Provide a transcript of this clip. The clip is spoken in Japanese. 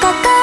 高か